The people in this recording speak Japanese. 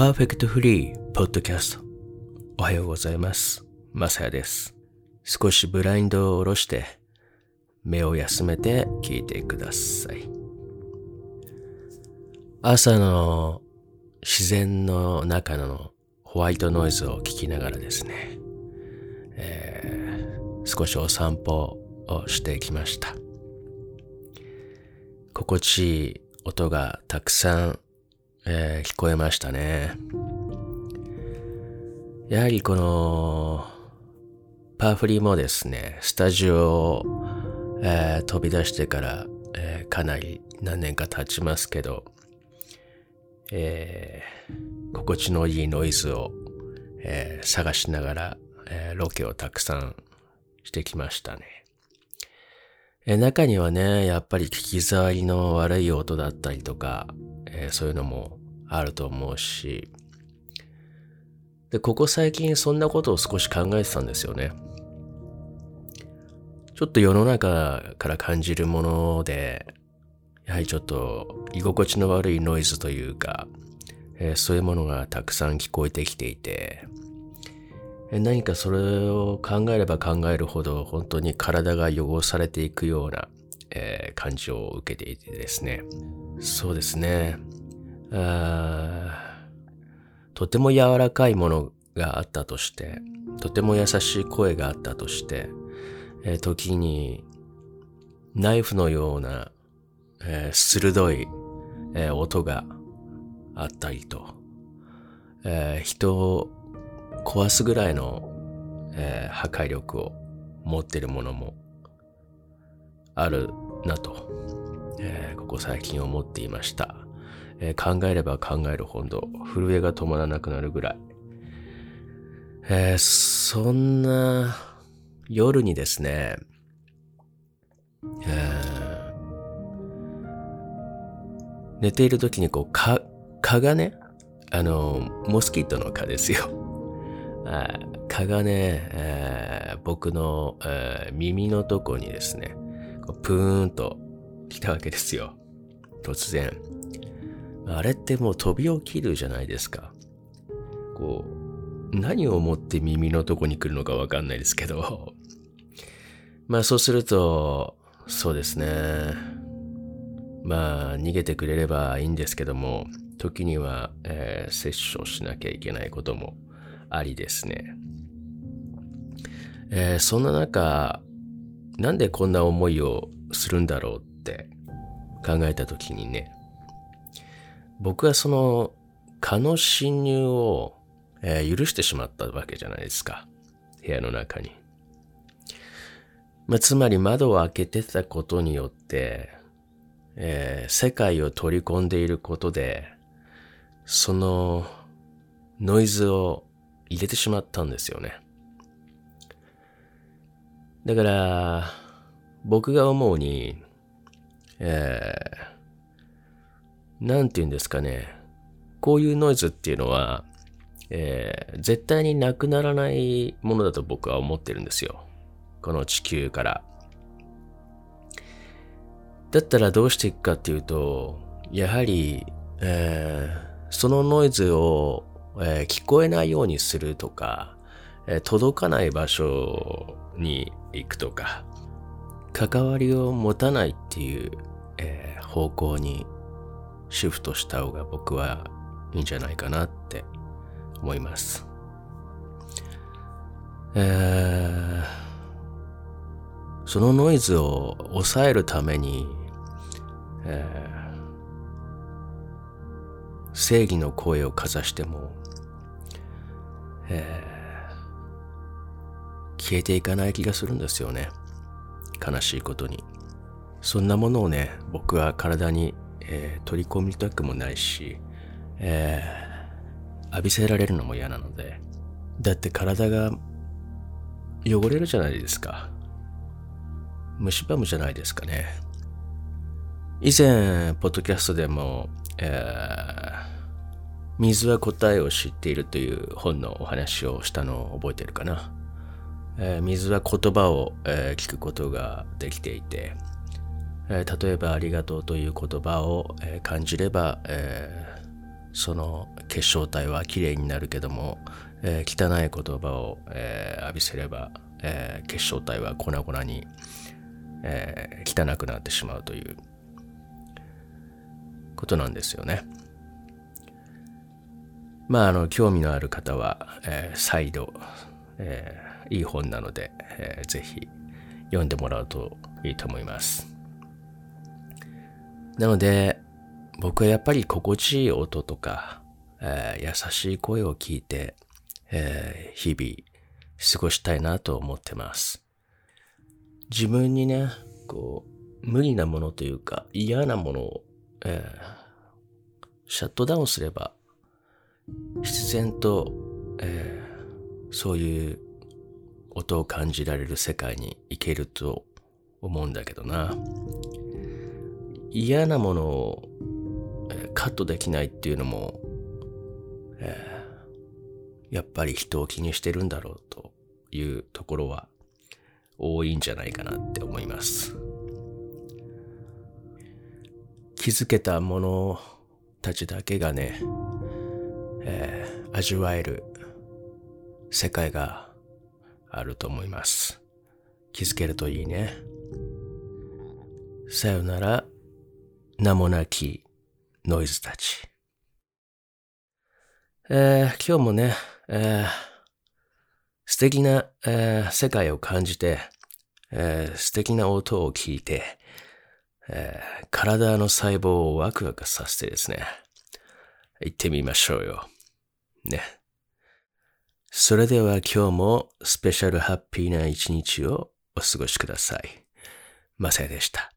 パーフェクトフリーポッドキャストおはようございます。マサヤです。少しブラインドを下ろして目を休めて聞いてください。朝の自然の中のホワイトノイズを聞きながらですね、えー少しお散歩をしてきました。心地いい音がたくさん、えー聞こえましたね。やはりこのパーフリもですね、スタジオを、えー飛び出してから、えーかなり何年か経ちますけど、えー心地のいいノイズを、えー探しながら、えーロケをたくさんしてきましたね。えー中にはね、やっぱり聞き障りの悪い音だったりとか、えーそういうのもあると思うし、で、ここ最近そんなことを少し考えてたんですよね。ちょっと世の中から感じるもので、やはりちょっと居心地の悪いノイズというか、えーそういうものがたくさん聞こえてきていて、えー何かそれを考えれば考えるほど本当に体が汚されていくような、えー感じを受けていてですね。そうですね。とても柔らかいものがあったとして、とても優しい声があったとして、えー時にナイフのような、えー鋭い、えー音があったりと、え人を壊すぐらいの、え破壊力を持っているものもあるなと、えここ最近思っていました、えー考えれば考えるほど震えが止まらなくなるぐらい、えーそんな夜にですね、えー寝ている時にこう蚊蚊がねあのモスキートの蚊ですよ。蚊がね、えー僕の、えー耳のとこにですねこうプーンと来たわけですよ。突然。あれってもう飛び起きるじゃないですか。こう何を思って耳のとこに来るのかわかんないですけど。まあそうするとそうですね。まあ逃げてくれればいいんですけども時には、えー、接触しなきゃいけないこともありですね、えーそんな中なんでこんな思いをするんだろうって考えた時にね僕はその蚊の侵入を、えー許してしまったわけじゃないですか部屋の中に、まあ、つまり窓を開けてたことによってえー世界を取り込んでいることで、そのノイズを入れてしまったんですよね。だから、僕が思うに、えーなんて言うんですかね、こういうノイズっていうのは、えー絶対になくならないものだと僕は思ってるんですよ。この地球から。だったらどうしていくかっていうと、やはり、えーそのノイズを、えー聞こえないようにするとか、えー届かない場所に行くとか、関わりを持たないっていう、えー方向にシフトした方が僕はいいんじゃないかなって思います。えーそのノイズを抑えるために、えー正義の声をかざしても、えー消えていかない気がするんですよね。悲しいことに。そんなものをね、僕は体に、えー取り込みたくもないし、えー浴びせられるのも嫌なので。だって体が汚れるじゃないですか。蝕むじゃないですかね。以前、ポッドキャストでも、えー水は答えを知っているという本のお話をしたのを覚えてるかな。えー水は言葉を、えー聞くことができていて、え例えばありがとうという言葉を、え感じれば、えその結晶体はきれいになるけども、え、汚い言葉を、え、浴びせれば、え、結晶体は粉々に、え、汚くなってしまうということなんですよね。まあ、あの、興味のある方は、え、再度、え、いい本なので、えー、ぜひ読んでもらうといいと思います。なので、僕はやっぱり心地いい音とか、えー、優しい声を聞いて、えー、日々過ごしたいなと思ってます。自分にね、こう、無理なものというか嫌なものを、えー、シャットダウンすれば、必然と、えー、そういう音を感じられる世界に行けると思うんだけどな。嫌なものを、カットできないっていうのも、えー、やっぱり人を気にしてるんだろうというところは多いんじゃないかなって思います。気づけた者たちだけがね、えー、味わえる世界があると思います。気づけるといいね。さよなら。名もなきノイズたち。えー、今日もね、えー、素敵な、えー、世界を感じて、えー、素敵な音を聞いて、えー、体の細胞をワクワクさせてですね、行ってみましょうよ。ね。それでは今日もスペシャルハッピーな一日をお過ごしください。マサヤでした。